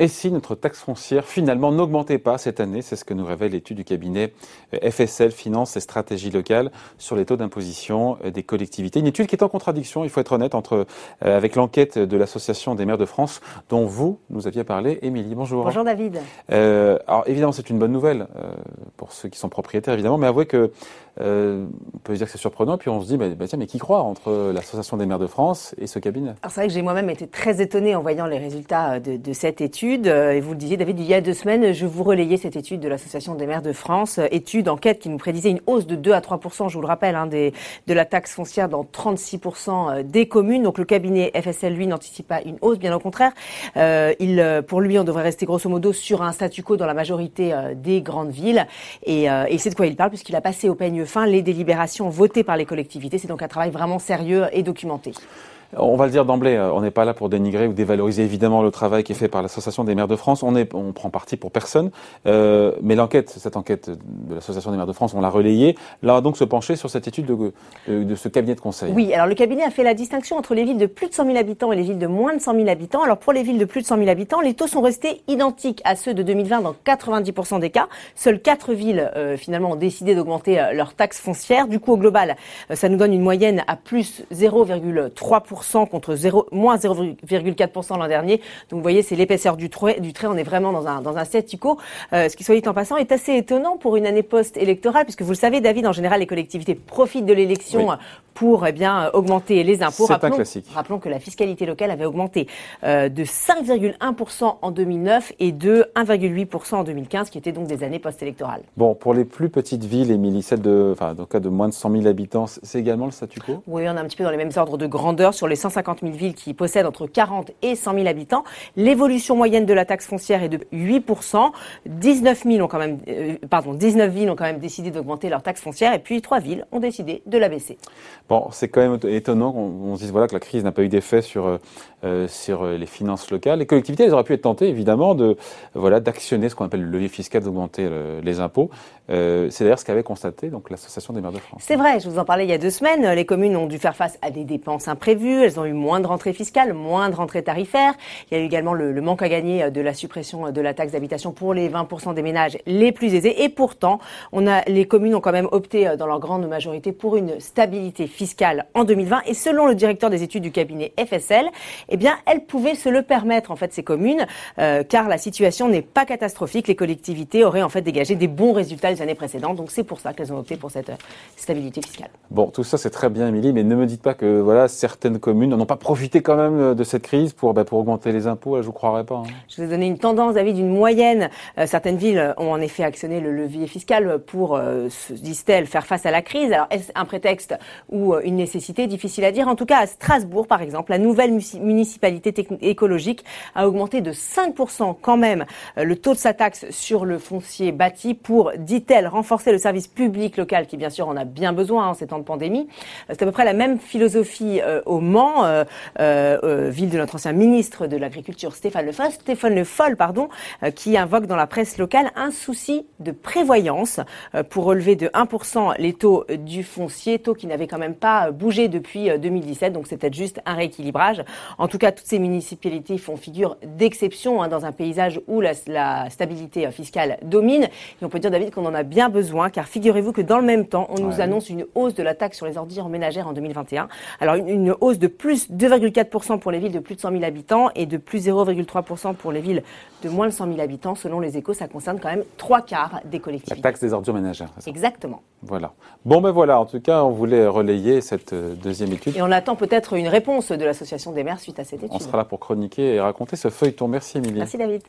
Et si notre taxe foncière finalement n'augmentait pas cette année, c'est ce que nous révèle l'étude du cabinet euh, FSL Finance et Stratégie Locale sur les taux d'imposition euh, des collectivités. Une étude qui est en contradiction, il faut être honnête, entre, euh, avec l'enquête de l'Association des maires de France dont vous nous aviez parlé. Émilie, bonjour. Bonjour David. alors évidemment, c'est une bonne nouvelle pour ceux qui sont propriétaires, évidemment, mais avouez que euh, on peut dire que c'est surprenant, puis on se dit, bah, bah, tiens, mais qui croit entre l'Association des maires de France et ce cabinet? Alors c'est vrai que j'ai moi-même été très étonnée en voyant les résultats de, de, cette étude. Euh, et vous le disiez, David, il y a deux semaines, je vous relayais cette étude de l'Association des maires de France, euh, étude, enquête qui nous prédisait une hausse de 2 à 3 je vous le rappelle, hein, de la taxe foncière dans 36 des communes. Donc le cabinet FSL, lui, n'anticipe pas une hausse, bien au contraire. Euh, pour lui, on devrait rester grosso modo sur un statu quo dans la majorité des grandes villes. Et, et c'est de quoi il parle, puisqu'il a passé au peigne fin les délibérations votées par les collectivités. C'est donc un travail vraiment sérieux et documenté. On va le dire d'emblée, euh, on n'est pas là pour dénigrer ou dévaloriser évidemment le travail qui est fait par l'Association des maires de France. On, prend parti pour personne. Euh, mais l'enquête, cette enquête de l'Association des maires de France, on l'a relayée. Là, on va donc se pencher sur cette étude de, de, ce cabinet de conseil. Oui, alors le cabinet a fait la distinction entre les villes de plus de 100 000 habitants et les villes de moins de 100 000 habitants. Alors pour les villes de plus de 100 000 habitants, les taux sont restés identiques à ceux de 2020 dans 90% des cas. Seules quatre villes euh, finalement ont décidé d'augmenter euh, leur taxe foncière. Du coup, au global, ça nous donne une moyenne à plus 0,3% contre 0, moins 0,4% l'an dernier. Donc vous voyez, c'est l'épaisseur du trait, du trait. On est vraiment dans un, dans un statu quo. Euh, ce qui, soit dit en passant, est assez étonnant pour une année post-électorale, puisque vous le savez, David, en général, les collectivités profitent de l'élection pour eh bien augmenter les impôts. Classique. Rappelons que la fiscalité locale avait augmenté euh, de 5,1% en 2009 et de 1,8% en 2015, qui étaient donc des années post-électorales. Bon, pour les plus petites villes, Émilie, celles de, enfin, dans le cas de moins de 100 000 habitants, c'est également le statu quo? Oui, on est un petit peu dans les mêmes ordres de grandeur sur les 150 000 villes qui possèdent entre 40 et 100 000 habitants. L'évolution moyenne de la taxe foncière est de 8%. 19 000 ont quand même, euh, pardon, 19 villes ont quand même décidé d'augmenter leur taxe foncière et puis trois villes ont décidé de la baisser. Bon, c'est quand même étonnant qu'on se dise voilà, que la crise n'a pas eu d'effet sur, euh, euh, sur les finances locales. Les collectivités, elles auraient pu être tentées, évidemment, de voilà, d'actionner ce qu'on appelle le levier fiscal, d'augmenter les impôts. c'est d'ailleurs ce qu'avait constaté donc l'Association des maires de France. C'est vrai, je vous en parlais il y a deux semaines. Les communes ont dû faire face à des dépenses imprévues. Elles ont eu moins de rentrées fiscales, moins de rentrées tarifaires. Il y a eu également le, manque à gagner de la suppression de la taxe d'habitation pour les 20% des ménages les plus aisés. Et pourtant, on a, les communes ont quand même opté dans leur grande majorité pour une stabilité fiscale en 2020. Et selon le directeur des études du cabinet FSL, eh bien, elles pouvaient se le permettre, en fait, ces communes, euh, car la situation n'est pas catastrophique. Les collectivités auraient, en fait, dégagé des bons résultats les années précédentes. Donc, c'est pour ça qu'elles ont opté pour cette euh, stabilité fiscale. Bon, tout ça, c'est très bien, Émilie, mais ne me dites pas que, voilà, certaines communes n'ont pas profité quand même euh, de cette crise pour, bah, augmenter les impôts. je vous croirais pas. Hein. Je vous ai donné une tendance, David, d'une moyenne. certaines villes ont en effet actionné le levier fiscal pour, disent-elles, faire face à la crise. Alors, est-ce un prétexte ou une nécessité, difficile à dire. En tout cas, à Strasbourg, par exemple, la nouvelle municipalité écologique a augmenté de 5% quand même euh, le taux de sa taxe sur le foncier bâti pour, dit-elle, renforcer le service public local qui, bien sûr, en a bien besoin en ces temps de pandémie. Euh, c'est à peu près la même philosophie euh, au Mans, ville de notre ancien ministre de l'Agriculture, Stéphane Le Foll, Stéphane Le Foll, pardon, qui invoque dans la presse locale un souci de prévoyance pour relever de 1% les taux du foncier, taux qui n'avait quand même pas bougé depuis 2017, euh, donc c'est peut-être juste un rééquilibrage. En tout cas, toutes ces municipalités font figure d'exception hein, dans un paysage où la, stabilité euh, fiscale domine. Et on peut dire, David, qu'on en a bien besoin, car figurez-vous que dans le même temps, on nous annonce une hausse de la taxe sur les ordures ménagères en 2021. Alors une, hausse de plus 2,4% pour les villes de plus de 100 000 habitants et de plus 0,3% pour les villes de moins de 100 000 habitants. Selon les échos, ça concerne quand même trois quarts des collectivités. La taxe des ordures ménagères. Exactement. Voilà. Bon, ben voilà, en tout cas, on voulait relayer cette euh, deuxième étude. Et on attend peut-être une réponse de l'Association des maires suite à cette étude. On sera là pour chroniquer et raconter ce feuilleton. Merci, Émilie. Merci, David.